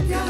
Colombia.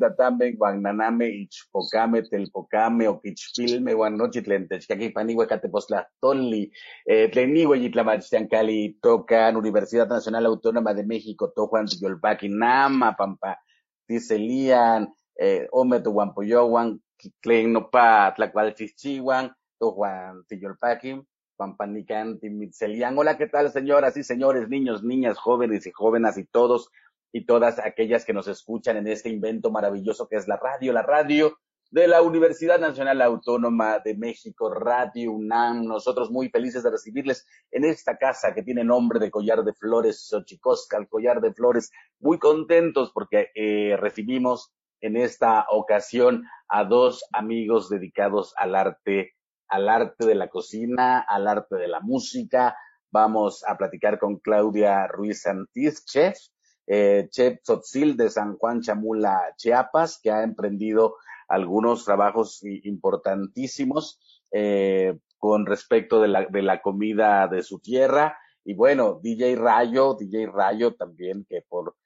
Tatambe, guananame, ichpocame, telpocame, oquichpilme, guanochitlen, techcaquipanigue, catepoztlastoli, eh, tlenigue, yitlamachtiancali, tocan Universidad Nacional Autónoma de México, tojuan, tiyolpaqui, nama, pampa, tiselian, eh, ome tuguampoyoguan, tlen nopa, tlacualchichihuan, tojuan, tiyolpaqui, pampanican, timitzelian. Hola, ¿qué tal, señoras y señores, niños, niñas, jóvenes y jóvenes y todos y todas aquellas que nos escuchan en este invento maravilloso que es la radio. La radio de la Universidad Nacional Autónoma de México, Radio UNAM. Nosotros muy felices de recibirles en esta casa que tiene nombre de Collar de Flores, Xochicosca, el Collar de Flores. Muy contentos porque eh, recibimos en esta ocasión a dos amigos dedicados al arte, al arte de la cocina, al arte de la música. Vamos a platicar con Claudia Ruiz Santiz, chef, eh, chef Tzotzil de San Juan Chamula, Chiapas, que ha emprendido algunos trabajos importantísimos eh, con respecto de la, de la comida de su tierra. Y bueno, DJ Rayo, DJ Rayo también, que por,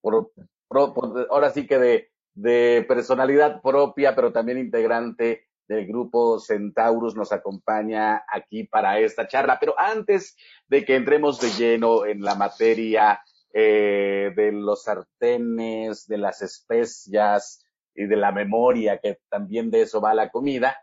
por, ahora sí que de, de personalidad propia, pero también integrante del grupo Centaurus nos acompaña aquí para esta charla. Pero antes de que entremos de lleno en la materia eh, de los sartenes, de las especias, y de la memoria, que también de eso va la comida.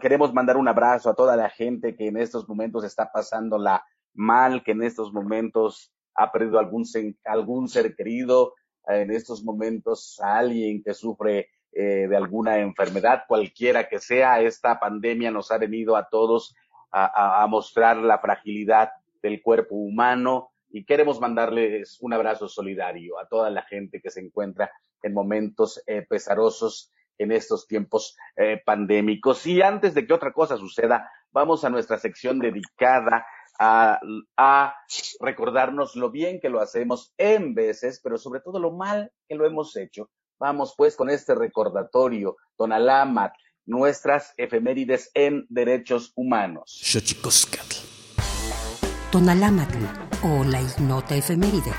Queremos mandar un abrazo a toda la gente que en estos momentos está pasándola mal, que en estos momentos ha perdido algún, algún ser querido, en estos momentos a alguien que sufre eh, de alguna enfermedad, cualquiera que sea. Esta pandemia nos ha venido a todos a mostrar la fragilidad del cuerpo humano y queremos mandarles un abrazo solidario a toda la gente que se encuentra en momentos eh, pesarosos en estos tiempos eh, pandémicos. Y antes de que otra cosa suceda, vamos a nuestra sección dedicada a, a, recordarnos lo bien que lo hacemos en veces, pero sobre todo lo mal que lo hemos hecho. Vamos pues con este recordatorio, Don Alamat, nuestras efemérides en derechos humanos. Tonalamatl o la ignota efeméride.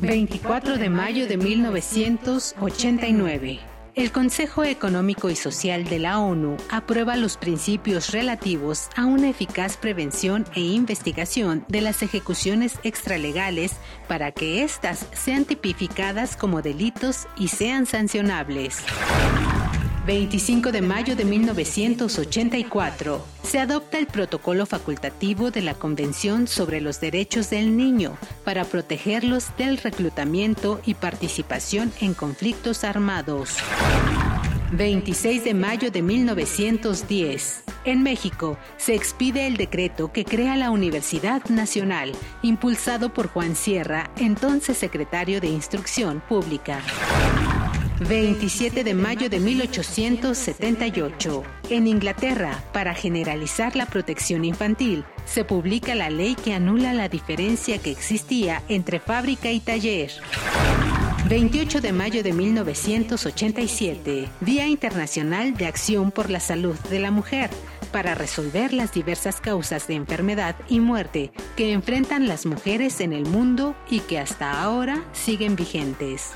24 de mayo de 1989. El Consejo Económico y Social de la ONU aprueba los principios relativos a una eficaz prevención e investigación de las ejecuciones extralegales para que éstas sean tipificadas como delitos y sean sancionables. 25 de mayo de 1984, se adopta el protocolo facultativo de la Convención sobre los Derechos del Niño para protegerlos del reclutamiento y participación en conflictos armados. 26 de mayo de 1910. En México se expide el decreto que crea la Universidad Nacional, impulsado por Juan Sierra, entonces secretario de Instrucción Pública. 27 de mayo de 1878. En Inglaterra, para generalizar la protección infantil, se publica la ley que anula la diferencia que existía entre fábrica y taller. 28 de mayo de 1987, Día Internacional de Acción por la Salud de la Mujer, para resolver las diversas causas de enfermedad y muerte que enfrentan las mujeres en el mundo y que hasta ahora siguen vigentes.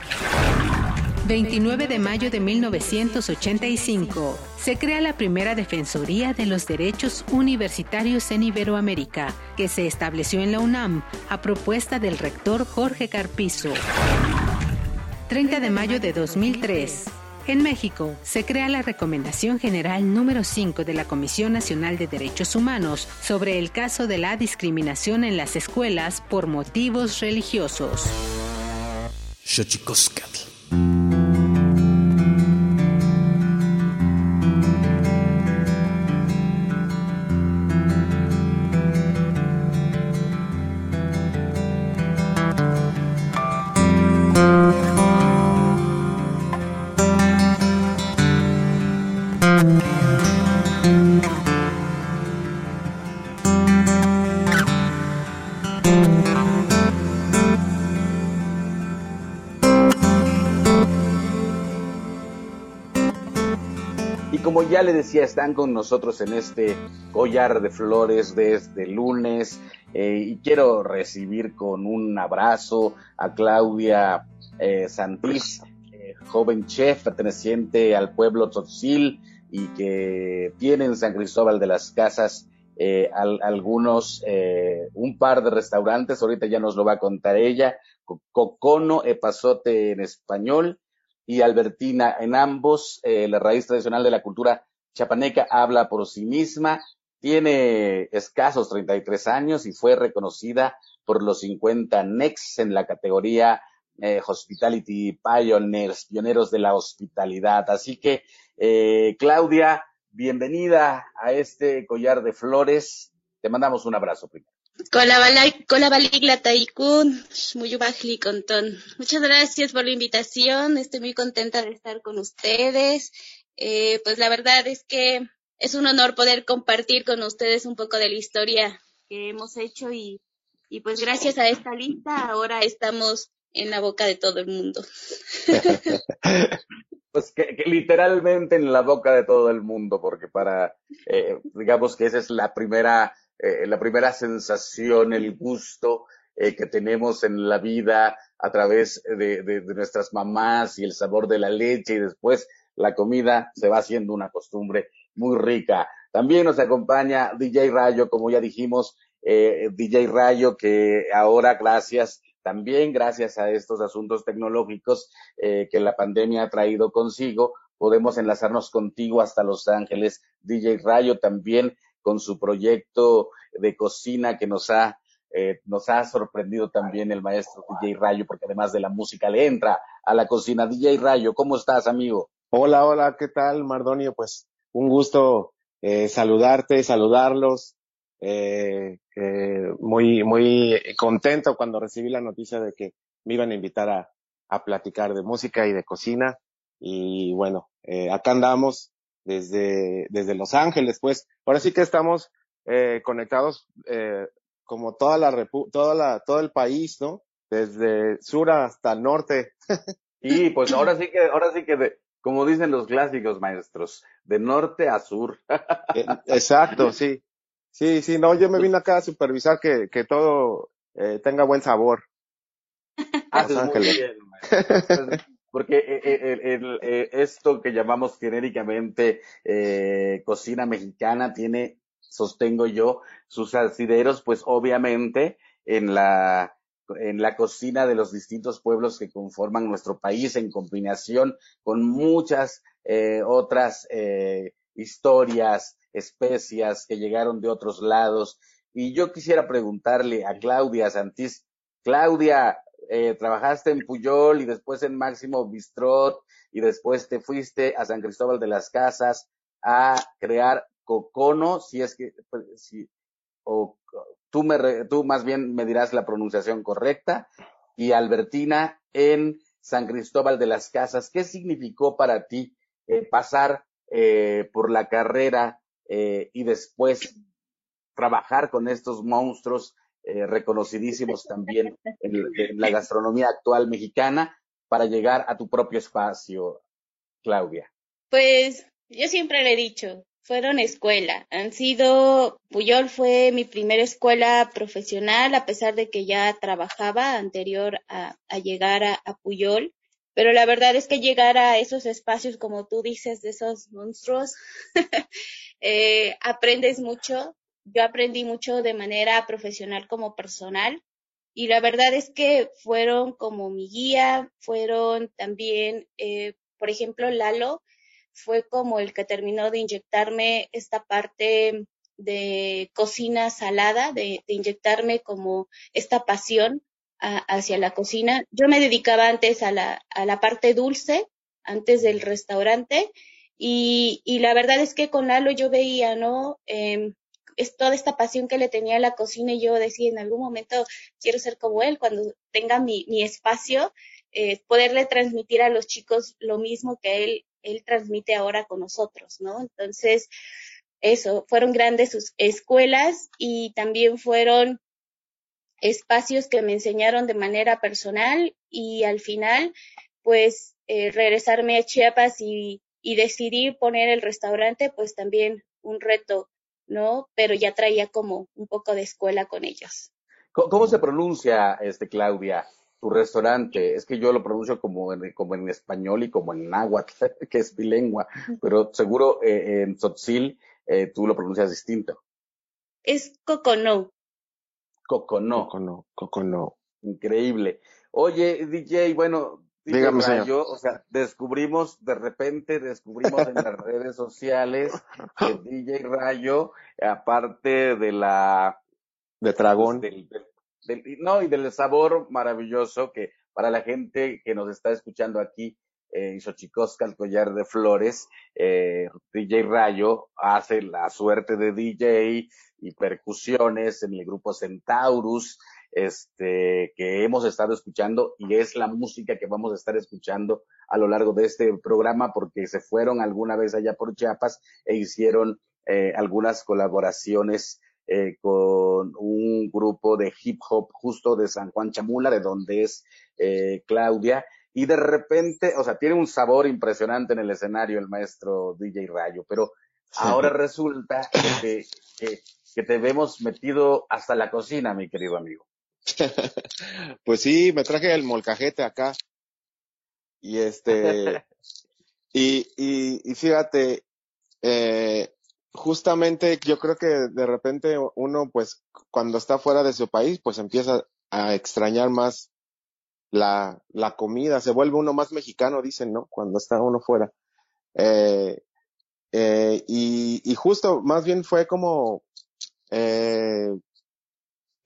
29 de mayo de 1985, se crea la primera Defensoría de los Derechos Universitarios en Iberoamérica, que se estableció en la UNAM a propuesta del rector Jorge Carpizo. 30 de mayo de 2003. En México se crea la Recomendación General número 5 de la Comisión Nacional de Derechos Humanos sobre el caso de la discriminación en las escuelas por motivos religiosos. Ya le decía, están con nosotros en este collar de flores desde lunes eh, y quiero recibir con un abrazo a Claudia eh, Santis, eh, joven chef perteneciente al pueblo Tzotzil y que tiene en San Cristóbal de las Casas algunos, un par de restaurantes, ahorita ya nos lo va a contar ella, Cocono Epazote en español y Albertina. En ambos, eh, la raíz tradicional de la cultura chapaneca habla por sí misma. Tiene escasos 33 años y fue reconocida por los 50 Next en la categoría eh, Hospitality Pioneers, pioneros de la hospitalidad. Así que, eh, Claudia, bienvenida a este collar de flores. Te mandamos un abrazo primero. Muchas gracias por la invitación. Estoy muy contenta de estar con ustedes. Eh, pues la verdad es que es un honor poder compartir con ustedes un poco de la historia que hemos hecho y, y pues gracias a esta lista ahora estamos en la boca de todo el mundo. pues que, literalmente en la boca de todo el mundo, porque para, eh, digamos que esa es la primera, eh, la primera sensación, el gusto eh, que tenemos en la vida a través de, nuestras mamás y el sabor de la leche y después la comida se va haciendo una costumbre muy rica. También nos acompaña DJ Rayo, como ya dijimos, eh, DJ Rayo, que ahora gracias también gracias a estos asuntos tecnológicos eh, que la pandemia ha traído consigo, podemos enlazarnos contigo hasta Los Ángeles. DJ Rayo también con su proyecto de cocina que nos ha, eh, nos ha sorprendido también el maestro DJ Rayo, porque además de la música le entra a la cocina. DJ Rayo, ¿cómo estás, amigo? Hola, hola, ¿qué tal, Mardonio? Pues un gusto eh, saludarte, saludarlos. Eh, eh, muy, muy contento cuando recibí la noticia de que me iban a invitar a, a platicar de música y de cocina. Y bueno, eh, acá andamos desde, desde Los Ángeles, pues. Ahora sí que estamos eh, conectados eh, como toda la, repu toda la, todo el país, ¿no? Desde sur hasta norte. y pues ahora sí que, ahora sí que de, como dicen los clásicos maestros, de norte a sur. Eh, exacto, sí. Sí, sí, no, yo me vine acá a supervisar que, que todo eh, tenga buen sabor. Haces muy bien, porque eh, eh, el, esto que llamamos genéricamente eh, cocina mexicana tiene, sostengo yo, sus asideros, pues obviamente en la en la cocina de los distintos pueblos que conforman nuestro país en combinación con muchas eh, otras eh, historias, especias que llegaron de otros lados. Y yo quisiera preguntarle a Claudia Santís, Claudia, eh, trabajaste en Puyol y después en Máximo Bistrot y después te fuiste a San Cristóbal de las Casas a crear Cocono, si es que, pues, si, o tú, me, tú más bien me dirás la pronunciación correcta, y Albertina en San Cristóbal de las Casas. ¿Qué significó para ti eh, pasar eh, por la carrera eh, y después trabajar con estos monstruos eh, reconocidísimos también en, en, la gastronomía actual mexicana para llegar a tu propio espacio, Claudia? Pues yo siempre le he dicho, fueron escuela, han sido, Puyol fue mi primera escuela profesional, a pesar de que ya trabajaba anterior a, a llegar a, a Puyol pero la verdad es que llegar a esos espacios, como tú dices, de esos monstruos, eh, aprendes mucho. Yo aprendí mucho de manera profesional como personal y la verdad es que fueron como mi guía, fueron también, eh, por ejemplo, Lalo fue como el que terminó de inyectarme esta parte de cocina salada, de, inyectarme como esta pasión hacia la cocina. Yo me dedicaba antes a la, a la parte dulce, antes del restaurante, y, la verdad es que con Lalo yo veía, ¿no? Eh, es toda esta pasión que le tenía a la cocina y yo decía, en algún momento quiero ser como él, cuando tenga mi, mi espacio, eh, poderle transmitir a los chicos lo mismo que él, él transmite ahora con nosotros, ¿no? Entonces, eso, fueron grandes sus escuelas y también fueron espacios que me enseñaron de manera personal y al final, pues, eh, regresarme a Chiapas y, y decidir poner el restaurante, pues también un reto, ¿no? Pero ya traía como un poco de escuela con ellos. ¿Cómo se pronuncia, este, Claudia, tu restaurante? Es que yo lo pronuncio como en, como en español y como en náhuatl, que es bilengua, pero seguro eh, en tzotzil eh, tú lo pronuncias distinto. Es Coconó. Coconó. Coconó, Coconó. Increíble. Oye, DJ, bueno, Dígame, Rayo, señor. o sea, descubrimos, de repente descubrimos en las redes sociales que DJ Rayo, aparte de la De Tragón. del, del, no, y del sabor maravilloso que para la gente que nos está escuchando aquí en Xochicosca, el collar de flores, eh, DJ Rayo hace la suerte de DJ y percusiones en el grupo Centaurus, este, que hemos estado escuchando y es la música que vamos a estar escuchando a lo largo de este programa porque se fueron alguna vez allá por Chiapas e hicieron eh, algunas colaboraciones eh, con un grupo de hip hop justo de San Juan Chamula, de donde es eh, Claudia, y de repente, o sea, tiene un sabor impresionante en el escenario el maestro DJ Rayo, pero ahora resulta que, que, que te vemos metido hasta la cocina, mi querido amigo. pues sí, me traje el molcajete acá. Y este, y, y, y fíjate, eh, justamente yo creo que de repente uno, pues, cuando está fuera de su país, pues empieza a extrañar más la, la comida, se vuelve uno más mexicano, dicen, ¿no? Cuando está uno fuera. Eh, eh, y, y justo, más bien fue como eh,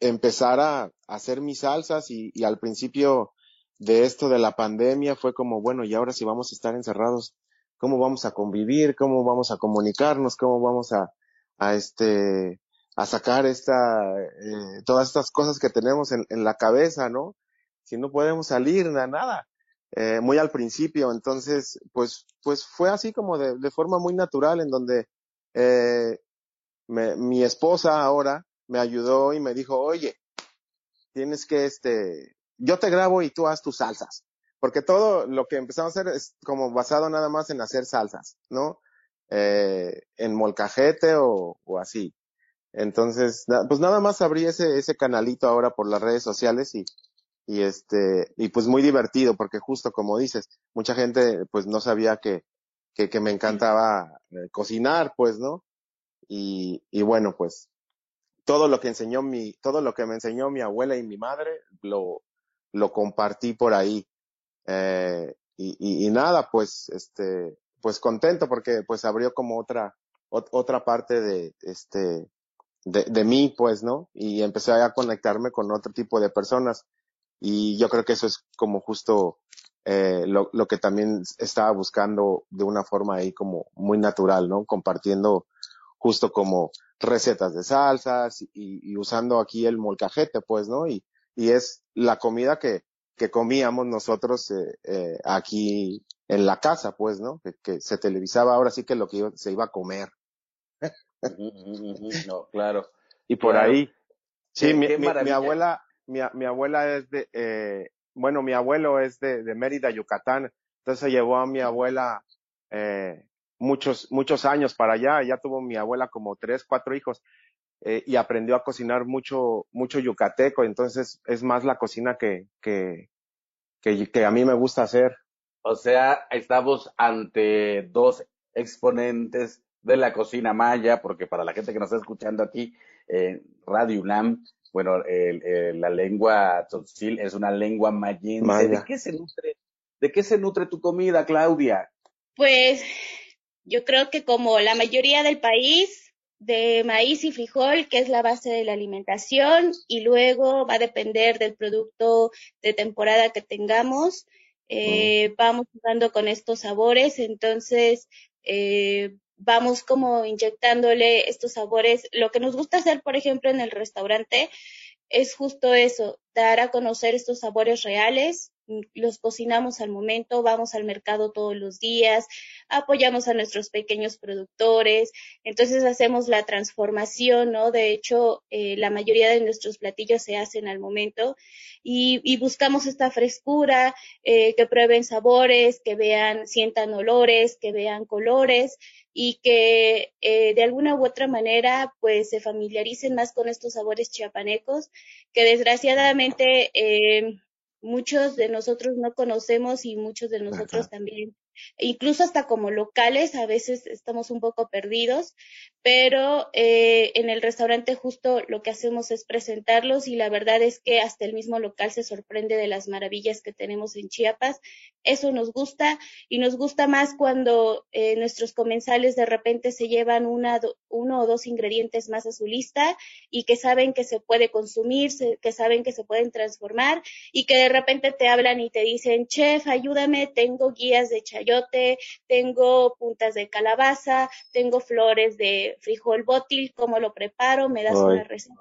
empezar a, hacer mis salsas y, y, al principio de esto de la pandemia fue como, bueno, y ahora si vamos a estar encerrados, ¿cómo vamos a convivir? ¿Cómo vamos a comunicarnos? ¿Cómo vamos a, a este, a sacar esta, eh, todas estas cosas que tenemos en, la cabeza, ¿no? Si no podemos salir, nada. Eh, muy al principio, entonces, pues, pues fue así como de, de forma muy natural en donde, eh, me, mi esposa ahora me ayudó y me dijo, oye, tienes que, este, yo te grabo y tú haz tus salsas. Porque todo lo que empezamos a hacer es como basado nada más en hacer salsas, ¿no? Eh, en molcajete o, o así. Entonces, pues nada más abrí ese, ese canalito ahora por las redes sociales y, y este, y pues muy divertido porque justo como dices, mucha gente pues no sabía que, que, que me encantaba eh, cocinar, pues, ¿no? Y, y bueno, pues todo lo que enseñó mi, todo lo que me enseñó mi abuela y mi madre, lo, lo compartí por ahí. Eh, y, y, nada, pues, este, pues contento porque pues abrió como otra, otra parte de, este, de, de mí, pues, ¿no? Y empecé a conectarme con otro tipo de personas. Y yo creo que eso es como justo eh, lo, lo que también estaba buscando de una forma ahí como muy natural, ¿no? Compartiendo justo como recetas de salsas y, y, usando aquí el molcajete, pues, ¿no? Y, y es la comida que, que comíamos nosotros eh, eh, aquí en la casa, pues, ¿no? Que, que, se televisaba ahora sí que lo que iba, se iba a comer. no, claro. Y por claro. ahí, sí, mi, mi, mi, abuela, mi, mi, abuela es de, eh, bueno, mi abuelo es de, de Mérida, Yucatán, entonces llevó a mi abuela eh, muchos, muchos años para allá, ya tuvo mi abuela como tres, cuatro hijos, eh, y aprendió a cocinar mucho, mucho yucateco, entonces es más la cocina que, que, que, que a mí me gusta hacer. O sea, estamos ante dos exponentes de la cocina maya, porque para la gente que nos está escuchando aquí, eh, Radio UNAM, bueno, el, el, la lengua tzotzil es una lengua mayense. Maya. ¿De qué se nutre? ¿De qué se nutre tu comida, Claudia? Pues yo creo que como la mayoría del país, de maíz y frijol, que es la base de la alimentación, y luego va a depender del producto de temporada que tengamos. Eh, mm. Vamos jugando con estos sabores, entonces eh, vamos como inyectándole estos sabores. Lo que nos gusta hacer, por ejemplo, en el restaurante es justo eso, dar a conocer estos sabores reales, los cocinamos al momento, vamos al mercado todos los días, apoyamos a nuestros pequeños productores, entonces hacemos la transformación, ¿no? De hecho, eh, la mayoría de nuestros platillos se hacen al momento y, buscamos esta frescura, eh, que prueben sabores, que vean, sientan olores, que vean colores y que eh, de alguna u otra manera pues se familiaricen más con estos sabores chiapanecos que desgraciadamente eh, muchos de nosotros no conocemos y muchos de nosotros Ajá. también incluso hasta como locales, a veces estamos un poco perdidos, pero eh, en el restaurante justo lo que hacemos es presentarlos y la verdad es que hasta el mismo local se sorprende de las maravillas que tenemos en Chiapas. Eso nos gusta y nos gusta más cuando eh, nuestros comensales de repente se llevan una, uno o dos ingredientes más a su lista y que saben que se puede consumir, que saben que se pueden transformar y que de repente te hablan y te dicen, chef, ayúdame, tengo guías de chayote, tengo puntas de calabaza, tengo flores de frijol bótil, cómo lo preparo, me das una receta.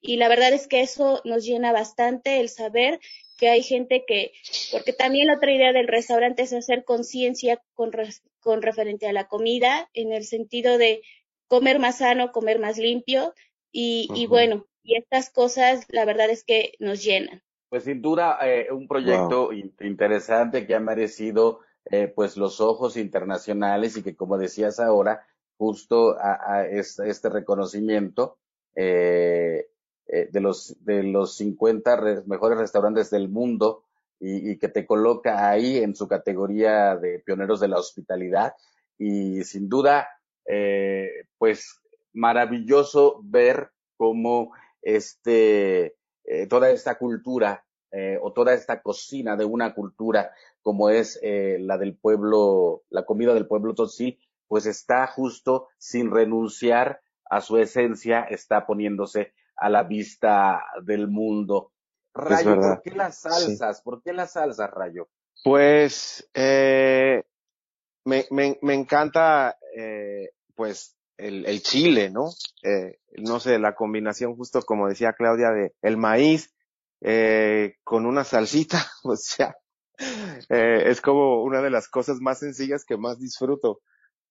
Y la verdad es que eso nos llena bastante el saber que hay gente que, porque también la otra idea del restaurante es hacer conciencia con, con referente a la comida, en el sentido de comer más sano, comer más limpio, y, y bueno, y estas cosas la verdad es que nos llenan. Pues sin duda, eh, un proyecto interesante que ha merecido eh, pues los ojos internacionales y que como decías ahora, justo a, a este, reconocimiento eh, eh, de los de los 50 mejores restaurantes del mundo y, que te coloca ahí en su categoría de pioneros de la hospitalidad. Y sin duda eh, pues maravilloso ver cómo este toda esta cultura o toda esta cocina de una cultura como es la del pueblo, la comida del pueblo Totsi, pues está justo sin renunciar a su esencia, está poniéndose a la vista del mundo. Rayo, ¿por qué las salsas? ¿Por qué las salsas, Rayo? Pues eh, me, me, me, encanta eh, pues el, el, chile, ¿no? Eh, no sé, la combinación justo como decía Claudia de el maíz eh, con una salsita, o sea, eh, es como una de las cosas más sencillas que más disfruto.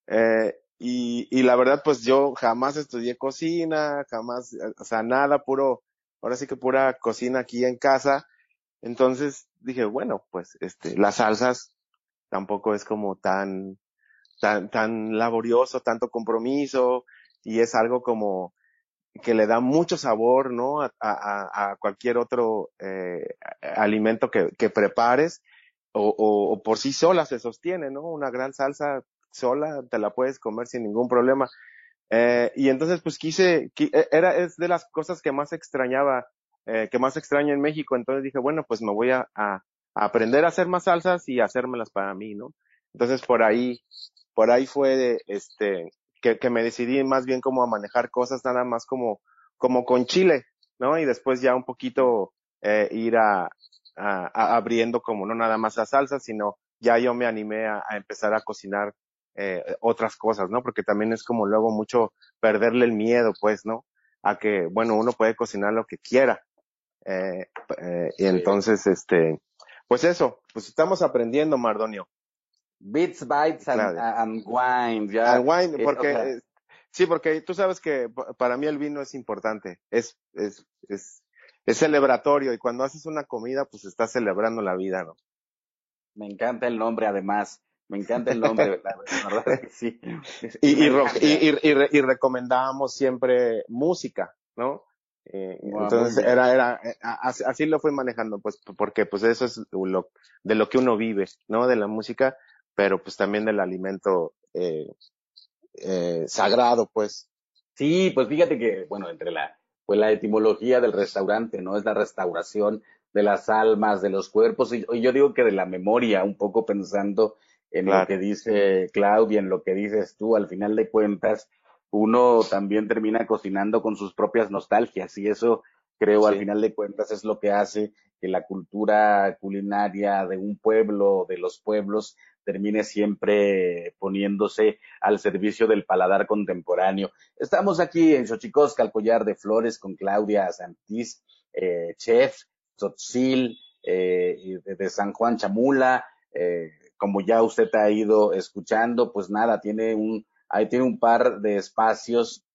Eh, y, y la verdad, pues yo jamás estudié cocina, jamás, o sea, nada, puro, ahora sí que pura cocina aquí en casa. Entonces dije, bueno, pues este, las salsas tampoco es como tan, tan, tan laborioso, tanto compromiso, y es algo como, que le da mucho sabor, ¿no? A, a, a cualquier otro eh, alimento que, que prepares o, o, o, por sí sola se sostiene, ¿no? Una gran salsa sola te la puedes comer sin ningún problema. Eh, y entonces pues quise, e, era, es de las cosas que más extrañaba, eh, que más extraño en México. Entonces dije, bueno, pues me voy a, aprender a hacer más salsas y hacérmelas para mí, ¿no? Entonces por ahí, por ahí fue de, este, que, me decidí más bien como a manejar cosas nada más como, como con chile, ¿no? Y después ya un poquito eh, ir a, abriendo como no nada más a salsa, sino ya yo me animé a empezar a cocinar eh, otras cosas, ¿no? Porque también es como luego mucho perderle el miedo, pues, ¿no? A que, bueno, uno puede cocinar lo que quiera. Eh, eh, y entonces, este, pues eso, pues estamos aprendiendo, Mardonio. Bits, bytes and, and wine. Ya. And wine, porque, okay. sí, porque tú sabes que para mí el vino es importante, es, es, es, es celebratorio y cuando haces una comida, pues estás celebrando la vida, ¿no? Me encanta el nombre, además. Me encanta el nombre, la, verdad que sí. Y, y, y, y, recomendábamos siempre música, ¿no? Eh, wow, entonces era, era, así, así, lo fui manejando, pues, porque pues eso es lo, de lo que uno vive, ¿no? De la música, pero pues también del alimento eh, eh, sagrado, pues. Sí, pues fíjate que, bueno, entre la, pues la etimología del restaurante, ¿no? Es la restauración de las almas, de los cuerpos, y, y yo digo que de la memoria, un poco pensando en claro. lo que dice Claudia, en lo que dices tú, al final de cuentas, uno también termina cocinando con sus propias nostalgias y eso creo sí. al final de cuentas es lo que hace que la cultura culinaria de un pueblo, de los pueblos, termine siempre poniéndose al servicio del paladar contemporáneo. Estamos aquí en Xochicosca, al collar de flores, con Claudia Santís, eh, chef, Tzotzil, eh, de, de, San Juan Chamula, eh, como ya usted ha ido escuchando, pues nada, tiene un, ahí tiene un par de espacios,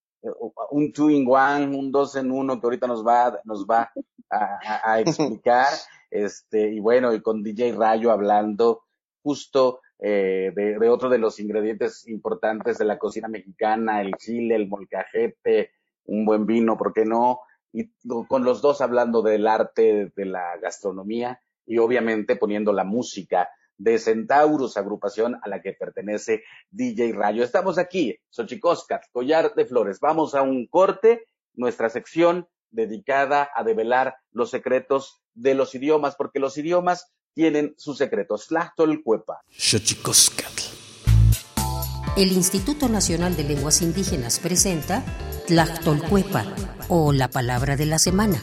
un two in one, un dos en uno que ahorita nos va, nos va a, a, a explicar, este, y bueno, y con DJ Rayo hablando justo eh, de, de, otro de los ingredientes importantes de la cocina mexicana, el chile, el molcajete, un buen vino, ¿por qué no? Y con los dos hablando del arte de la gastronomía y obviamente poniendo la música de Centauros, agrupación a la que pertenece DJ Rayo. Estamos aquí, Xochicoscat, Collar de Flores. Vamos a un corte, nuestra sección dedicada a develar los secretos de los idiomas, porque los idiomas tienen sus secretos. Cuepa. Xochicoscat. El Instituto Nacional de Lenguas Indígenas presenta Tlactolcuepa o la palabra de la semana.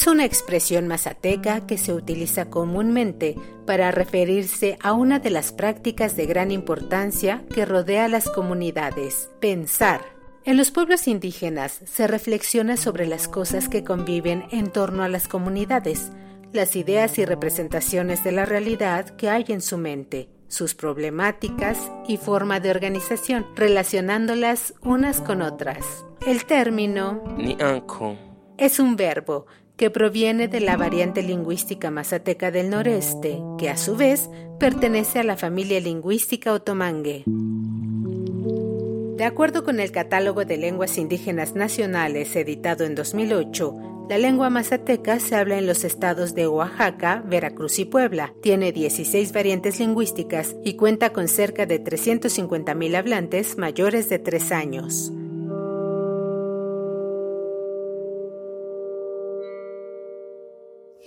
Es una expresión mazateca que se utiliza comúnmente para referirse a una de las prácticas de gran importancia que rodea a las comunidades, pensar. En los pueblos indígenas se reflexiona sobre las cosas que conviven en torno a las comunidades, las ideas y representaciones de la realidad que hay en su mente, sus problemáticas y forma de organización, relacionándolas unas con otras. El término es un verbo que proviene de la variante lingüística mazateca del noreste, que a su vez pertenece a la familia lingüística otomangue. De acuerdo con el Catálogo de Lenguas Indígenas Nacionales editado en 2008, la lengua mazateca se habla en los estados de Oaxaca, Veracruz y Puebla. Tiene 16 variantes lingüísticas y cuenta con cerca de 350.000 hablantes mayores de 3 años.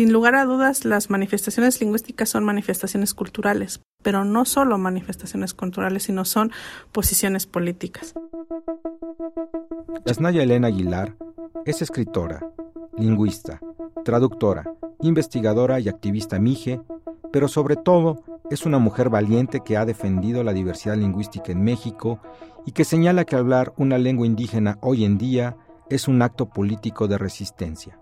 Sin lugar a dudas, las manifestaciones lingüísticas son manifestaciones culturales, pero no solo manifestaciones culturales, sino son posiciones políticas. Yasnaya Elena Aguilar es escritora, lingüista, traductora, investigadora y activista mije, pero sobre todo es una mujer valiente que ha defendido la diversidad lingüística en México y que señala que hablar una lengua indígena hoy en día es un acto político de resistencia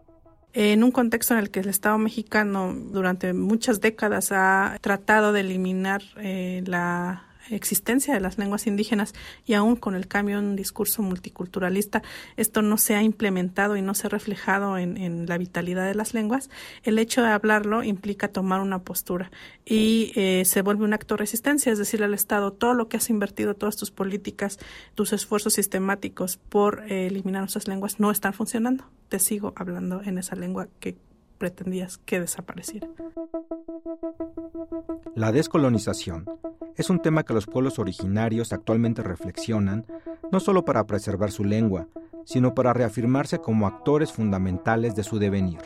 en un contexto en el que el Estado mexicano durante muchas décadas ha tratado de eliminar eh, la existencia de las lenguas indígenas y aún con el cambio en un discurso multiculturalista, esto no se ha implementado y no se ha reflejado en, la vitalidad de las lenguas, el hecho de hablarlo implica tomar una postura y eh, se vuelve un acto de resistencia, es decir, al Estado, todo lo que has invertido, todas tus políticas, tus esfuerzos sistemáticos por eh, eliminar nuestras lenguas no están funcionando. Te sigo hablando en esa lengua que pretendías que desapareciera. La descolonización es un tema que los pueblos originarios actualmente reflexionan, no solo para preservar su lengua, sino para reafirmarse como actores fundamentales de su devenir.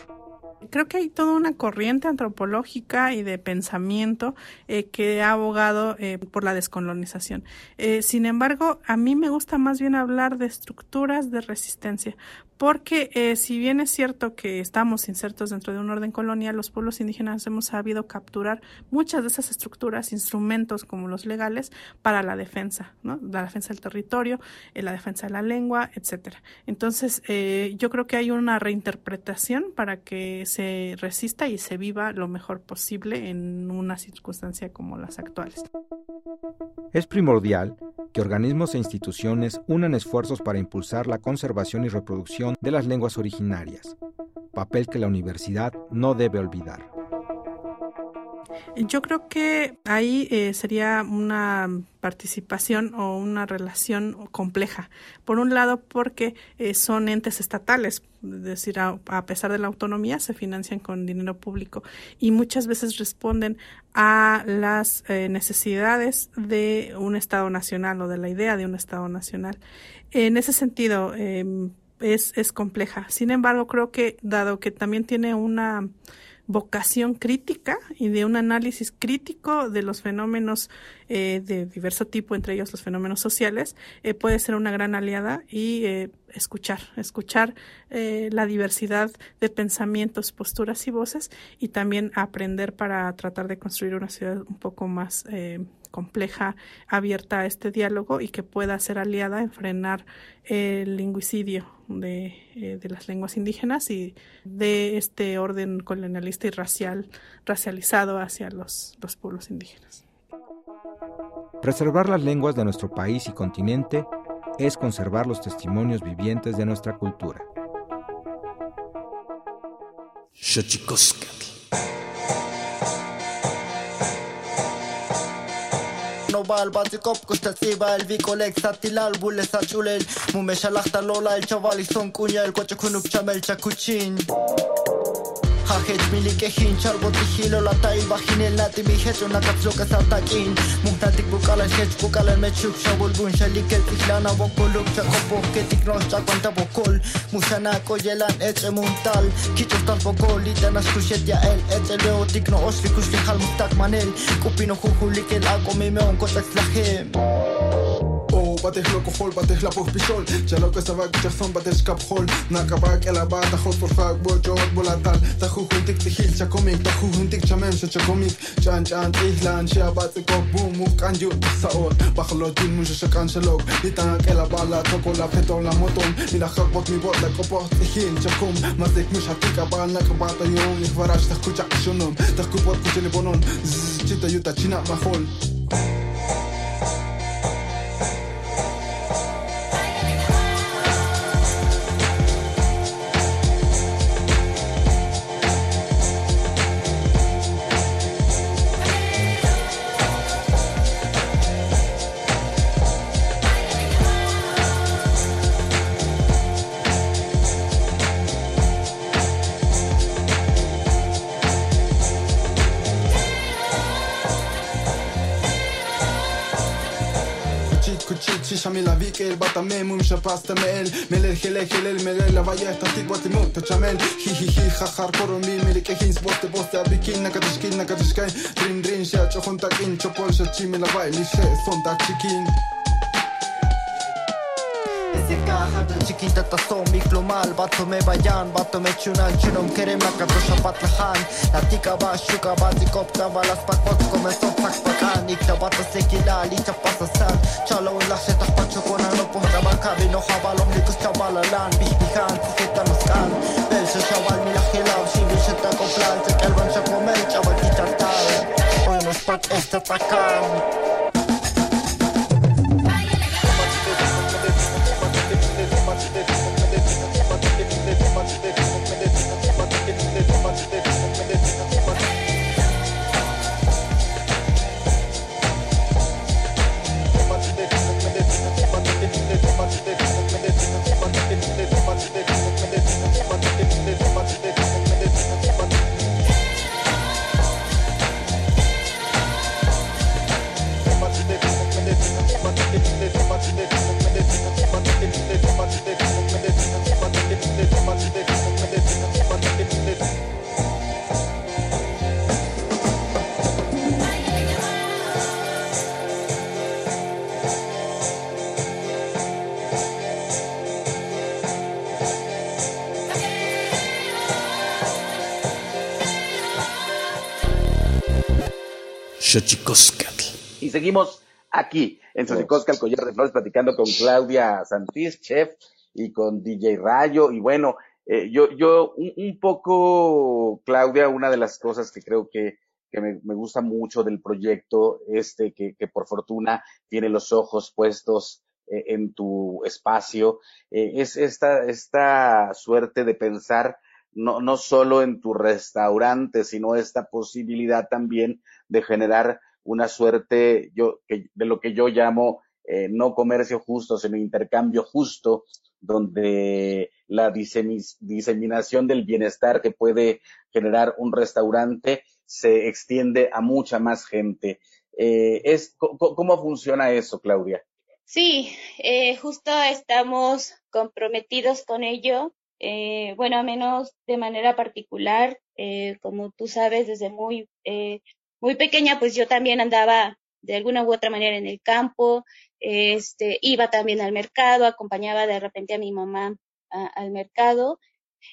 Creo que hay toda una corriente antropológica y de pensamiento eh, que ha abogado eh, por la descolonización. Eh, sin embargo, a mí me gusta más bien hablar de estructuras de resistencia, porque eh, si bien es cierto que estamos insertos dentro de un orden colonial, los pueblos indígenas hemos sabido capturar muchas de esas estructuras, instrumentos como los legales, para la defensa, ¿no? La defensa del territorio, eh, la defensa de la lengua, etcétera. Entonces, eh, yo creo que hay una reinterpretación para que se resista y se viva lo mejor posible en una circunstancia como las actuales. Es primordial que organismos e instituciones unan esfuerzos para impulsar la conservación y reproducción de las lenguas originarias, papel que la universidad no debe olvidar. Yo creo que ahí eh, sería una participación o una relación compleja. Por un lado, porque eh, son entes estatales, es decir, a, pesar de la autonomía, se financian con dinero público y muchas veces responden a las eh, necesidades de un Estado nacional o de la idea de un Estado nacional. En ese sentido, em, es, es compleja. Sin embargo, creo que dado que también tiene una vocación crítica y de un análisis crítico de los fenómenos eh, de diverso tipo, entre ellos los fenómenos sociales, eh, puede ser una gran aliada y eh, escuchar, escuchar la diversidad de pensamientos, posturas y voces y también aprender para tratar de construir una ciudad un poco más compleja, abierta a este diálogo y que pueda ser aliada en frenar el lingüicidio de, eh, de las lenguas indígenas y de este orden colonialista y racial, racializado hacia los, los pueblos indígenas. Preservar las lenguas de nuestro país y continente es conservar los testimonios vivientes de nuestra cultura. բալ բացիկոպ կուշտացի բալ վի կոլեկ սատիլալ բուլե սաչուլել մու մեշալախտալոլալ չավալի սոնկունյալ կոչքունուպ չամել չակուչին Thank you. Հաղեջ միլիկ է հին չարբոտի հիլոլ ատայի բախինել նատի մի հեջ ունակապ զոկաս արտակին Մունքնատիկ բուկալ էր հեջ բուկալ էր մեջ շուկ շավոլ բուն շելիկ էր պիխլանա ոգոլուկ չակոպող կետիկ նոր ճակվանտա ոգոլ Մուսանակ օյելան էջ է մունտալ Քիչ ուստալ ոգոլ իտան ասկուշ էտ յա էլ էջ է լեո տիկնո օսվի կուշվի խալ մուտակ մանել Կուպինո խուխուլիկ էլ ակոմի մե ունկոտած լախեմ Thank you. Πατήσεις λογοκολβατήσεις λαπωχπισόλ, Τσαλοκεσαβάκι τσόμπατες καπχόλ, Να καβάκελα βάτα χως πουρφάκι, Μπορεί όχι όλα ταλ, Τα χουχούντικ τηχίντα κομικ, Τα χουχούντικ τσα μέσο τσα κομικ, Τσάντιαντι ήλαντι αθανάτικο, Μου μου κάνει υπόσαρωτ, Μπαχλοδιούν μους οι σκανταλογοί, Η τανακέλα βάλ شامي لا فيك البطة مش باس تمال مل الخلا خلال مل لا فايا تاتيك واتي موت تشامل هي هي هي خخر كورو مي ملك هين سبوت بوست بيكين نكا تشكين نكا تشكاي درين درين شا تشخون تاكين تشوبول شا تشيمي لا فاي لي شي سون تاك تشكين txikitata zo miklo mal Bato me baian, bato me txunan Txunon kere makatu xapat lajan Latika bat, xuka bat, ikopta balaz pak bat Komezon zak pakan, ikta bat ezekila Litza pasazan, txalo un laxetak patxokona No pohra bankabi, no jabal, omnikus txabalalan Bizbijan, kujetan uzkan Belso xabal, mila jelav, xibizetako plan Zekalban xako meltsa bat gitartar Hoy nos pat ez tatakan seguimos aquí en Xochicosca, el collar de flores, platicando con Claudia Santís, chef, y con DJ Rayo. Y bueno, eh, yo, yo un, poco, Claudia, una de las cosas que creo que, que me, gusta mucho del proyecto, este que, que por fortuna tiene los ojos puestos eh, en tu espacio, eh, es esta, esta suerte de pensar no, no solo en tu restaurante, sino esta posibilidad también de generar una suerte yo, que, de lo que yo llamo eh, no comercio justo, sino intercambio justo, donde la diseminación del bienestar que puede generar un restaurante se extiende a mucha más gente. Eh, es, ¿Cómo funciona eso, Claudia? Sí, eh, justo estamos comprometidos con ello eh, bueno, menos de manera particular, eh, como tú sabes, desde muy, eh, muy pequeña, pues yo también andaba de alguna u otra manera en el campo, este, iba también al mercado, acompañaba de repente a mi mamá al mercado.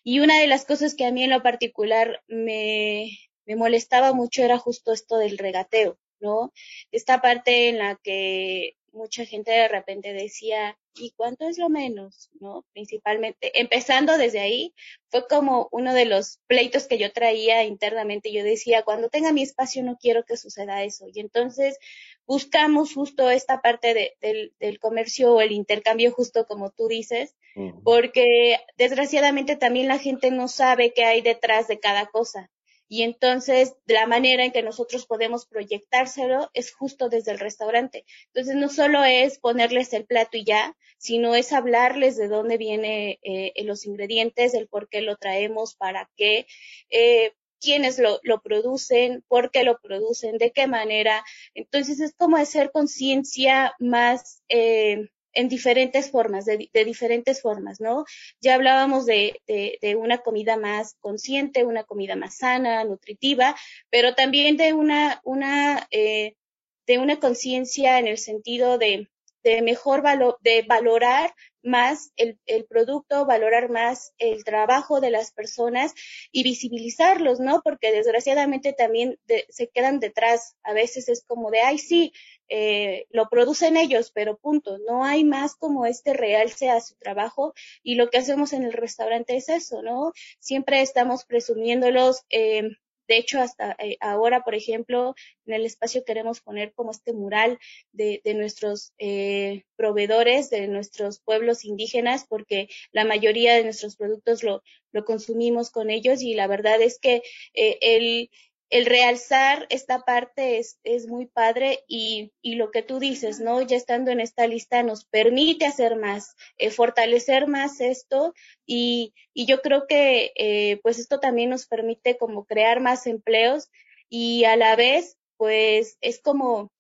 Y una de las cosas que a mí en lo particular me, me molestaba mucho era justo esto del regateo. ¿no? Esta parte en la que mucha gente de repente decía, ¿y cuánto es lo menos? ¿No? Principalmente, empezando desde ahí, fue como uno de los pleitos que yo traía internamente. Yo decía, cuando tenga mi espacio no quiero que suceda eso. Y entonces buscamos justo esta parte del, del, comercio o el intercambio, justo como tú dices, porque desgraciadamente también la gente no sabe qué hay detrás de cada cosa. Y entonces la manera en que nosotros podemos proyectárselo es justo desde el restaurante. Entonces no solo es ponerles el plato y ya, sino es hablarles de dónde vienen eh, los ingredientes, el por qué lo traemos, para qué, eh, quiénes lo, lo, producen, por qué lo producen, de qué manera. Entonces es como hacer conciencia más eh, en diferentes formas, de, diferentes formas, ¿no? Ya hablábamos de, de, una comida más consciente, una comida más sana, nutritiva, pero también de una, una, eh, de una conciencia en el sentido de, de mejor valor, de valorar más el, el, producto, valorar más el trabajo de las personas y visibilizarlos, ¿no? Porque desgraciadamente también se quedan detrás. A veces es como de, ay, sí, eh, lo producen ellos, pero punto. No hay más como este realce a su trabajo y lo que hacemos en el restaurante es eso, ¿no? Siempre estamos presumiéndolos. Eh, de hecho, hasta eh, ahora, por ejemplo, en el espacio queremos poner como este mural de, nuestros eh, proveedores, de nuestros pueblos indígenas, porque la mayoría de nuestros productos lo, lo consumimos con ellos y la verdad es que eh, el, el realzar esta parte es, es muy padre y, y, lo que tú dices, ¿no? Ya estando en esta lista nos permite hacer más, eh, fortalecer más esto y, y yo creo que eh, pues esto también nos permite como crear más empleos y a la vez pues es como,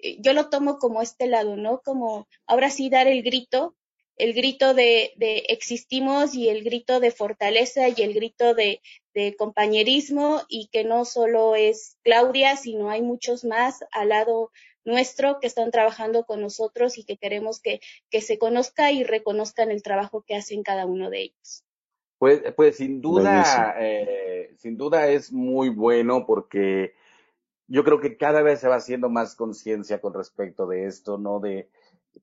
eh, yo lo tomo como este lado, ¿no? Como ahora sí dar el grito el grito de, de, existimos y el grito de fortaleza y el grito de, de, compañerismo y que no solo es Claudia, sino hay muchos más al lado nuestro que están trabajando con nosotros y que queremos que, que se conozca y reconozcan el trabajo que hacen cada uno de ellos. Pues, pues sin duda, eh, sin duda es muy bueno porque yo creo que cada vez se va haciendo más conciencia con respecto de esto, ¿no? De,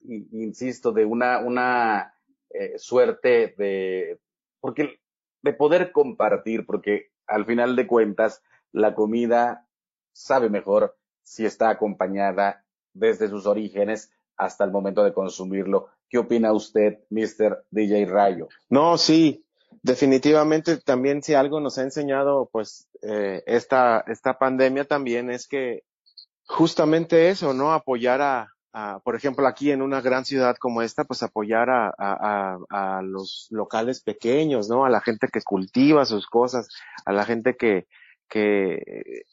insisto, de una, una eh, suerte de, porque, de poder compartir, porque al final de cuentas, la comida sabe mejor si está acompañada desde sus orígenes hasta el momento de consumirlo. ¿Qué opina usted, Mr. DJ Rayo? No, sí, definitivamente también si algo nos ha enseñado, pues, eh, esta, esta pandemia también es que justamente eso, ¿no? Apoyar a, por ejemplo, aquí en una gran ciudad como esta, pues apoyar a, a, a, los locales pequeños, ¿no? A la gente que cultiva sus cosas, a la gente que, que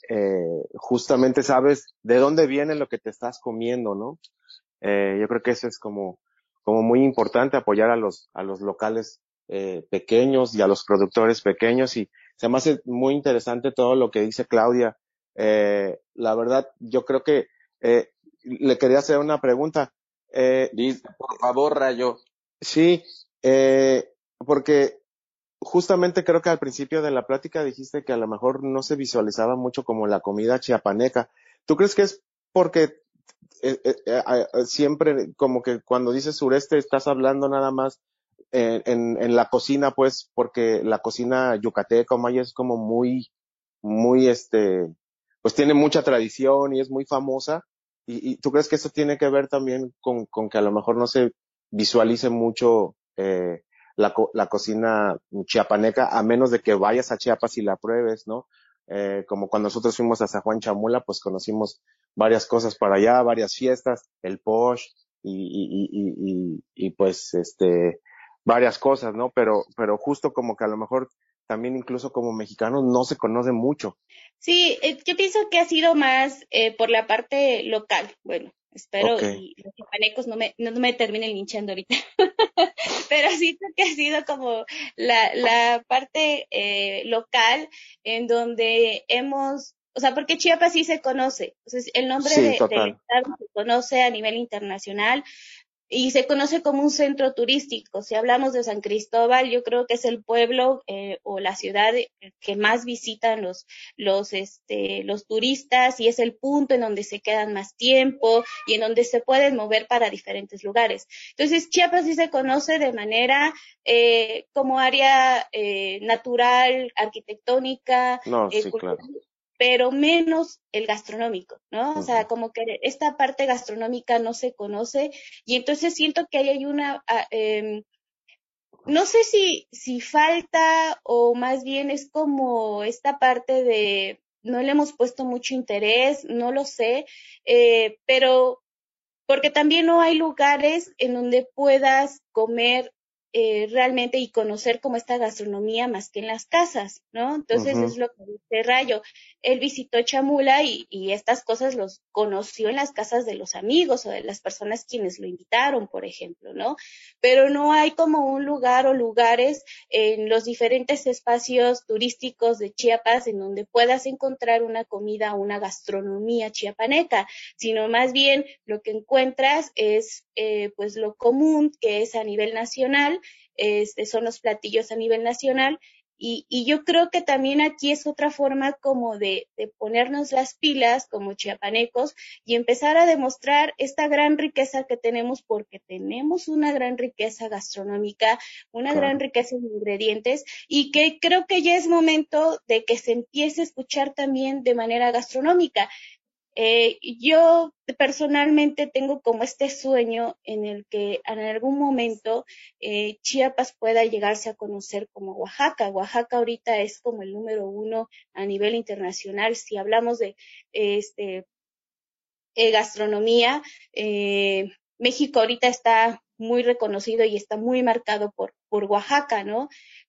eh, justamente sabes de dónde viene lo que te estás comiendo, ¿no? Eh, yo creo que eso es como, como muy importante apoyar a los, a los locales eh, pequeños y a los productores pequeños y se me hace muy interesante todo lo que dice Claudia. Eh, la verdad, yo creo que eh, le quería hacer una pregunta. Eh, por favor, Rayo. Sí, eh, porque justamente creo que al principio de la plática dijiste que a lo mejor no se visualizaba mucho como la comida chiapaneca. ¿Tú crees que es porque eh, eh, eh siempre como que cuando dices sureste estás hablando nada más en, en, en, la cocina, pues, porque la cocina yucateca o maya es como muy, muy este, pues tiene mucha tradición y es muy famosa, ¿Y, tú crees que eso tiene que ver también con, que a lo mejor no se visualice mucho eh, la, la cocina chiapaneca, a menos de que vayas a Chiapas y la pruebes, ¿no? Eh, como cuando nosotros fuimos a San Juan Chamula, pues conocimos varias cosas para allá, varias fiestas, el posh y, y pues este, varias cosas, ¿no? Pero, pero justo como que a lo mejor también incluso como mexicanos no se conoce mucho. Sí, eh, yo pienso que ha sido más eh, por la parte local. Bueno, espero y los hispanecos no me, no me terminen linchando ahorita. Pero sí que ha sido como la, la parte eh, local en donde hemos o sea, porque Chiapas sí se conoce, entonces el nombre de, del estado se conoce a nivel internacional, y se conoce como un centro turístico. Si hablamos de San Cristóbal, yo creo que es el pueblo eh, o la ciudad que más visitan los, los, este, los turistas y es el punto en donde se quedan más tiempo y en donde se pueden mover para diferentes lugares. Entonces, Chiapas sí se conoce de manera eh, como área eh, natural, arquitectónica, no, sí, claro pero menos el gastronómico, ¿no? O sea, como que esta parte gastronómica no se conoce y entonces siento que ahí hay una, em, no sé si, si falta o más bien es como esta parte de no le hemos puesto mucho interés, no lo sé, eh, pero porque también no hay lugares en donde puedas comer eh, realmente y conocer cómo esta gastronomía más que en las casas, ¿no? Entonces es lo que dice Rayo. Él visitó Chamula y, y, estas cosas los conoció en las casas de los amigos o de las personas quienes lo invitaron, por ejemplo, ¿no? Pero no hay como un lugar o lugares en los diferentes espacios turísticos de Chiapas en donde puedas encontrar una comida, una gastronomía chiapaneca, sino más bien lo que encuentras es eh, pues lo común que es a nivel nacional este, son los platillos a nivel nacional. Y, y, yo creo que también aquí es otra forma como de, de, ponernos las pilas como chiapanecos y empezar a demostrar esta gran riqueza que tenemos porque tenemos una gran riqueza gastronómica, una gran riqueza de ingredientes y que creo que ya es momento de que se empiece a escuchar también de manera gastronómica. Eh, yo personalmente tengo como este sueño en el que en algún momento eh, Chiapas pueda llegarse a conocer como Oaxaca. Oaxaca ahorita es como el número uno a nivel internacional. Si hablamos de este eh, gastronomía, México ahorita está muy reconocido y está muy marcado por, por Oaxaca, ¿no?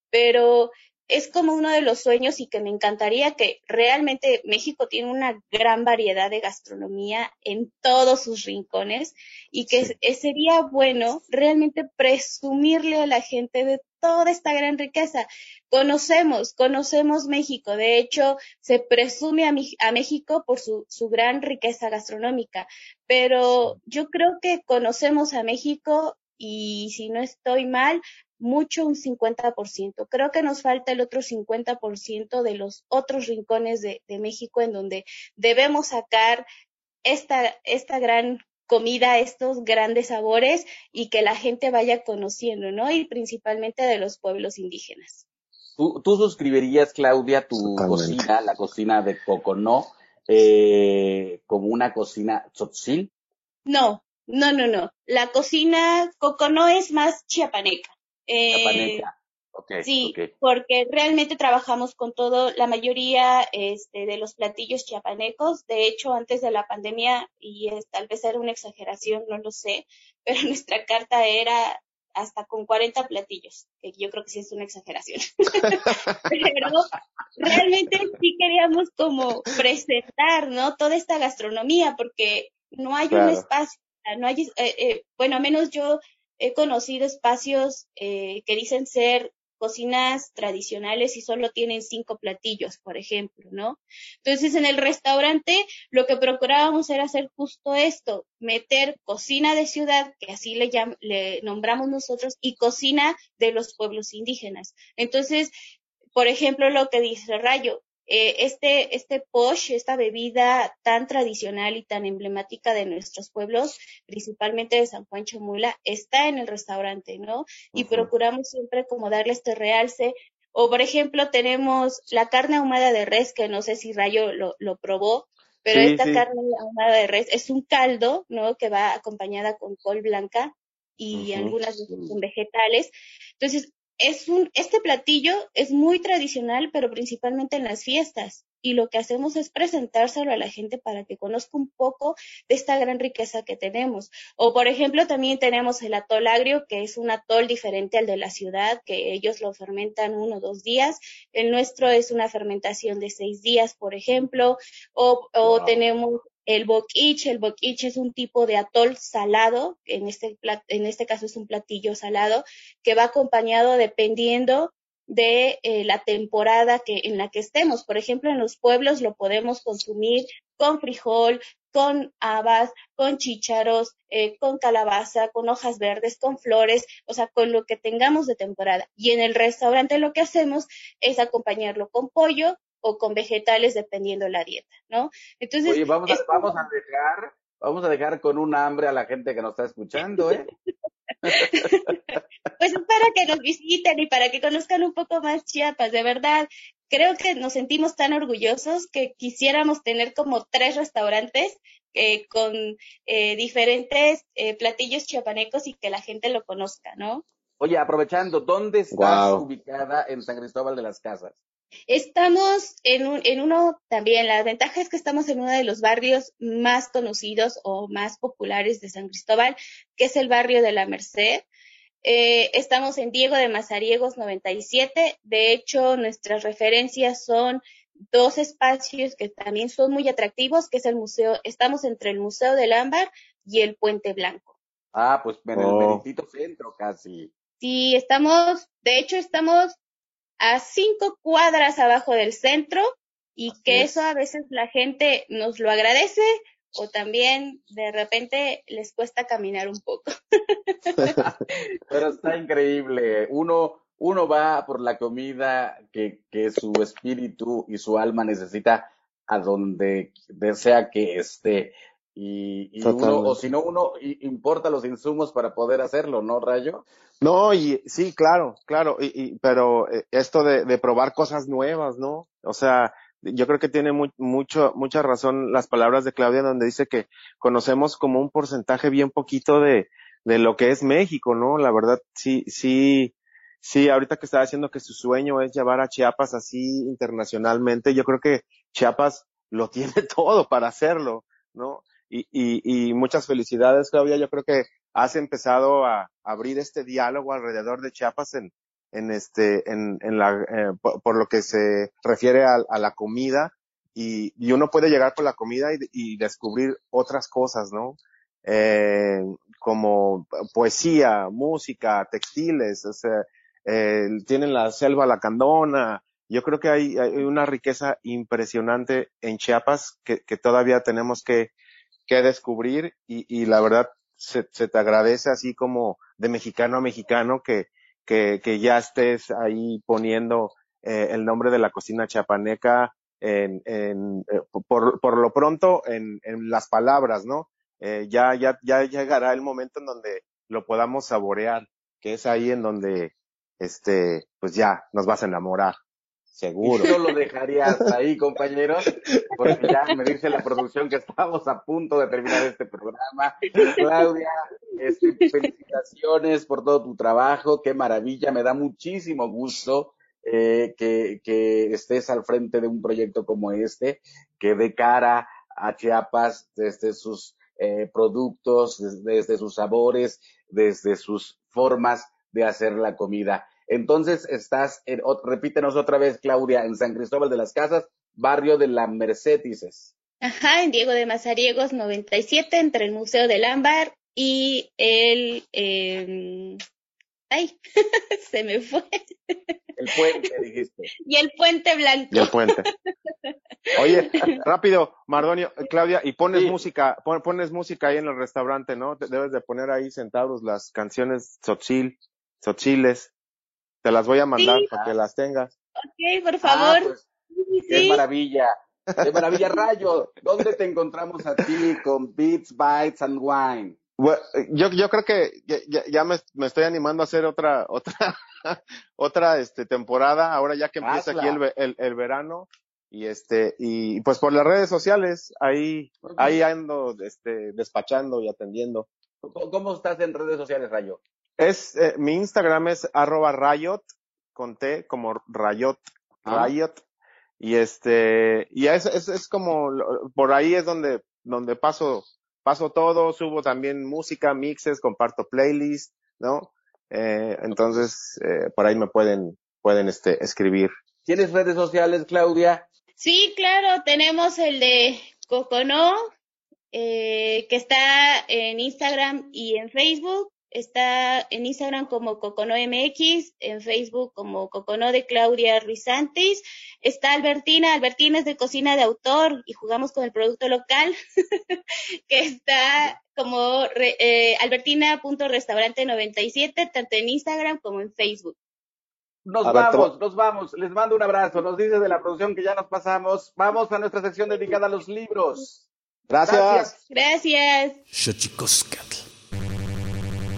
Pero es como uno de los sueños y que me encantaría que realmente México tiene una gran variedad de gastronomía en todos sus rincones y que sería bueno realmente presumirle a la gente de toda esta gran riqueza. Conocemos, conocemos México. De hecho, se presume a, a México por su, su gran riqueza gastronómica, pero yo creo que conocemos a México y si no estoy mal, mucho un 50%. Creo que nos falta el otro 50% de los otros rincones de, de, México en donde debemos sacar esta, esta gran comida, estos grandes sabores y que la gente vaya conociendo, ¿no? Y principalmente de los pueblos indígenas. ¿Tú, tú suscribirías, Claudia, tu cocina, la cocina de Coconó, eh, como una cocina tzotzil? No, no, no, no. La cocina Coconó es más chiapaneca. Eh, okay, sí, okay. porque realmente trabajamos con todo, la mayoría este, de los platillos chiapanecos. De hecho, antes de la pandemia, y es, tal vez era una exageración, no lo sé, pero nuestra carta era hasta con 40 platillos, que yo creo que sí es una exageración. pero realmente sí queríamos como presentar, ¿no? Toda esta gastronomía, porque no hay claro. un espacio, no hay, eh, eh, bueno, a menos yo he conocido espacios eh, que dicen ser cocinas tradicionales y solo tienen cinco platillos, por ejemplo, ¿no? Entonces, en el restaurante lo que procurábamos era hacer justo esto, meter cocina de ciudad, que así le, le nombramos nosotros, y cocina de los pueblos indígenas. Entonces, por ejemplo, lo que dice Rayo, eh, este, este posh, esta bebida tan tradicional y tan emblemática de nuestros pueblos, principalmente de San Juan Chamula, está en el restaurante, ¿no? Y uh -huh. procuramos siempre como darle este realce. O, por ejemplo, tenemos la carne ahumada de res, que no sé si Rayo lo, lo probó, pero sí, esta sí. carne ahumada de res es un caldo, ¿no? Que va acompañada con col blanca y uh -huh. algunas veces con vegetales. Entonces, es un, este platillo es muy tradicional, pero principalmente en las fiestas. Y lo que hacemos es presentárselo a la gente para que conozca un poco de esta gran riqueza que tenemos. O, por ejemplo, también tenemos el atol agrio, que es un atol diferente al de la ciudad, que ellos lo fermentan uno o dos días. El nuestro es una fermentación de seis días, por ejemplo. O, o wow. tenemos el boquich, el boquich es un tipo de atol salado, en este, en este caso es un platillo salado, que va acompañado dependiendo de eh, la temporada que, en la que estemos. Por ejemplo, en los pueblos lo podemos consumir con frijol, con habas, con chícharos, eh, con calabaza, con hojas verdes, con flores, o sea, con lo que tengamos de temporada. Y en el restaurante lo que hacemos es acompañarlo con pollo o con vegetales dependiendo la dieta, ¿no? Entonces, Oye, vamos a, vamos a dejar, vamos a dejar con un hambre a la gente que nos está escuchando, ¿eh? pues para que nos visiten y para que conozcan un poco más Chiapas, de verdad. Creo que nos sentimos tan orgullosos que quisiéramos tener como tres restaurantes eh, con eh, diferentes eh, platillos chiapanecos y que la gente lo conozca, ¿no? Oye, aprovechando, ¿dónde estás ubicada en San Cristóbal de las Casas? Estamos en, un, en uno también, la ventaja es que estamos en uno de los barrios más conocidos o más populares de San Cristóbal, que es el barrio de la Merced. Eh, estamos en Diego de Mazariegos 97. De hecho, nuestras referencias son dos espacios que también son muy atractivos, que es el museo, estamos entre el Museo del Ámbar y el Puente Blanco. Ah, pues en el oh. centro casi. Sí, estamos, de hecho, estamos a cinco cuadras abajo del centro y que eso a veces la gente nos lo agradece o también de repente les cuesta caminar un poco. Pero está increíble. Uno, uno va por la comida que, que su espíritu y su alma necesita a donde desea que esté. Y, y uno, o si no, uno importa los insumos para poder hacerlo, ¿no, Rayo? No, y sí, claro, claro, y, pero eh, esto de, de, probar cosas nuevas, ¿no? O sea, yo creo que tiene mucho, mucha razón las palabras de Claudia donde dice que conocemos como un porcentaje bien poquito de, de lo que es México, ¿no? La verdad, sí, sí, sí, ahorita que estaba diciendo que su sueño es llevar a Chiapas así internacionalmente, yo creo que Chiapas lo tiene todo para hacerlo, ¿no? Y, y, y muchas felicidades, Claudia. Yo creo que has empezado a abrir este diálogo alrededor de Chiapas en, en este, en, en la, eh, por, lo que se refiere a, a la comida y, y, uno puede llegar por la comida y, descubrir otras cosas, ¿no? Eh, como poesía, música, textiles, o sea, eh, tienen la selva lacandona. Yo creo que hay, hay una riqueza impresionante en Chiapas que, que todavía tenemos que, que descubrir y, la verdad se, te agradece así como de mexicano a mexicano que, que, ya estés ahí poniendo eh, el nombre de la cocina chapaneca en, en, eh, por, por lo pronto en, en las palabras, ¿no? Eh, ya, ya, ya llegará el momento en donde lo podamos saborear, que es ahí en donde, este, pues ya nos vas a enamorar. Seguro. Yo lo dejaría hasta ahí, compañeros, porque ya me dice la producción que estamos a punto de terminar este programa. Claudia, este, felicitaciones por todo tu trabajo, qué maravilla, me da muchísimo gusto eh, que, que estés al frente de un proyecto como este, que de cara a Chiapas, desde sus eh, productos, desde sus sabores, desde sus formas de hacer la comida. Entonces estás, en, repítenos otra vez, Claudia, en San Cristóbal de las Casas, barrio de la Merced, dices. Ajá, en Diego de Mazariegos 97, entre el Museo del Ámbar y el... Eh, ay, se me fue. El puente, dijiste. Y el puente blanco. Y el puente. Oye, rápido, Mardonio, Claudia, y pones música, pones música ahí en el restaurante, ¿no? Debes de poner ahí sentados las canciones Tzotzil, Tzotziles. Te las voy a mandar para que las tengas. Ok, por favor. Ah, pues, qué maravilla. Qué maravilla, Rayo. ¿Dónde te encontramos a ti con Beats, Bites and Wine? yo, yo creo que ya, ya me, me, estoy animando a hacer otra, otra, otra este, temporada, ahora ya que empieza aquí el, el, el, verano. Y este, y pues por las redes sociales, ahí, ahí ando este, despachando y atendiendo. ¿Cómo estás en redes sociales, Rayo? Es, eh, mi Instagram es arroba rayot, con T, como rayot, ah. rayot. Y este, y es, es, es como, por ahí es donde, donde paso, paso todo, subo también música, mixes, comparto playlists, ¿no? Eh, entonces, eh, por ahí me pueden, pueden este, escribir. ¿Tienes redes sociales, Claudia? Sí, claro, tenemos el de Cocono, eh, que está en Instagram y en Facebook Está en Instagram como CoconoMX, en Facebook como Cocono de Claudia Ruizantes. Está Albertina, Albertina es de cocina de autor y jugamos con el producto local, que está como eh, albertina.restaurante97, tanto en Instagram como en Facebook. Nos vamos, nos vamos. Les mando un abrazo. Nos dice de la producción que ya nos pasamos. Vamos a nuestra sección dedicada a los libros. Gracias. Gracias.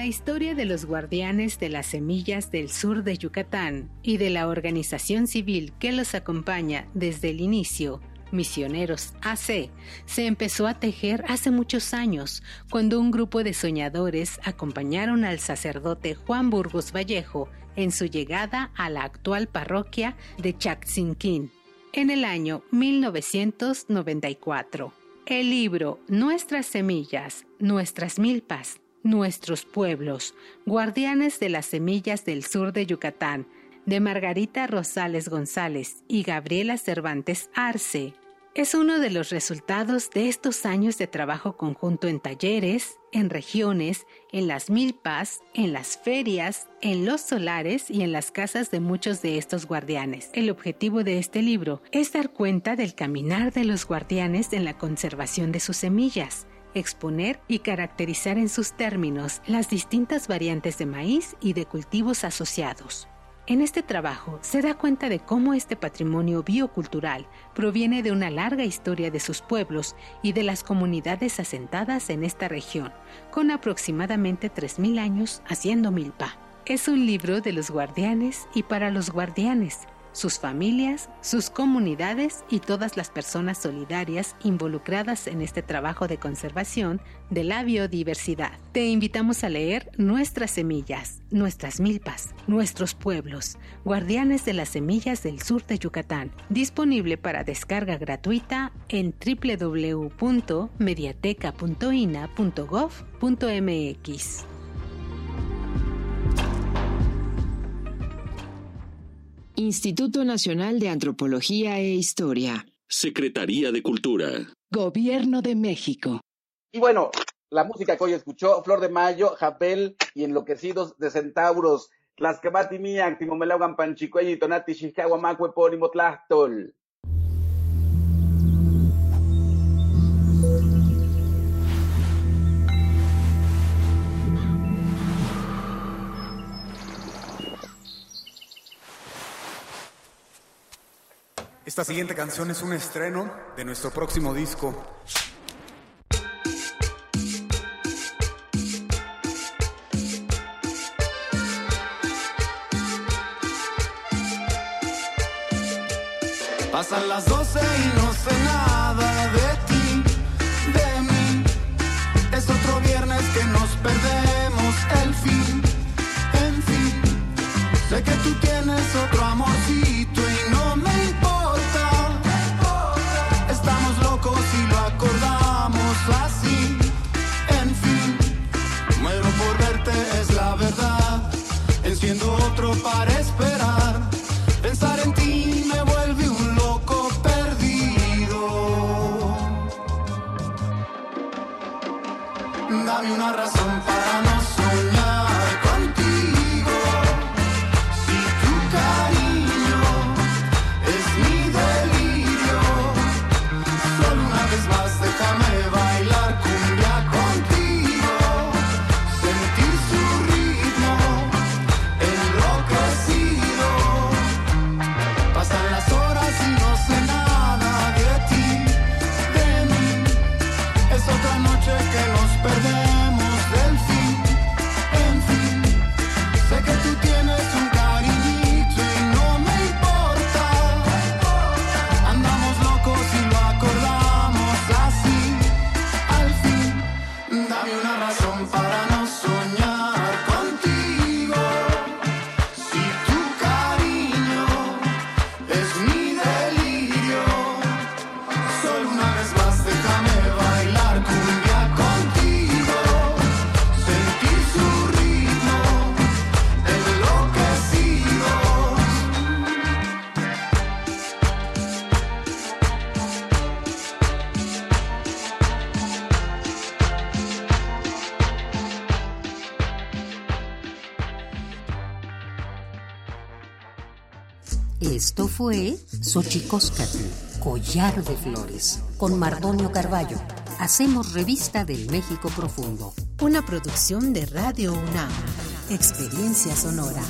La historia de los guardianes de las semillas del sur de Yucatán y de la organización civil que los acompaña desde el inicio, Misioneros AC, se empezó a tejer hace muchos años, cuando un grupo de soñadores acompañaron al sacerdote Juan Burgos Vallejo en su llegada a la actual parroquia de Chaczinquín, en el año 1994. El libro Nuestras Semillas, Nuestras Milpas Nuestros pueblos, guardianes de las semillas del sur de Yucatán, de Margarita Rosales González y Gabriela Cervantes Arce, es uno de los resultados de estos años de trabajo conjunto en talleres, en regiones, en las milpas, en las ferias, en los solares y en las casas de muchos de estos guardianes. El objetivo de este libro es dar cuenta del caminar de los guardianes en la conservación de sus semillas, exponer y caracterizar en sus términos las distintas variantes de maíz y de cultivos asociados. En este trabajo se da cuenta de cómo este patrimonio biocultural proviene de una larga historia de sus pueblos y de las comunidades asentadas en esta región, con aproximadamente 3.000 años haciendo milpa. Es un libro de los guardianes y para los guardianes, sus familias, sus comunidades y todas las personas solidarias involucradas en este trabajo de conservación de la biodiversidad. Te invitamos a leer Nuestras semillas, nuestras milpas, nuestros pueblos, guardianes de las semillas del sur de Yucatán, disponible para descarga gratuita en www.mediateca.ina.gov.mx. Instituto Nacional de Antropología e Historia. Secretaría de Cultura. Gobierno de México. Y bueno, la música que hoy escuchó, Flor de Mayo, Japel y Enloquecidos de Centauros, Tlaxcamati Miak, Timomelaugan Panchicuey y Tonati Shikawa Macue Ponimo Tlastol. Esta siguiente canción es un estreno de nuestro próximo disco. Pasan las doce y fue Xochicóscatl, Collar de Flores, con Mardonio Carballo. Hacemos revista del México Profundo. Una producción de Radio UNAM. Experiencia sonora.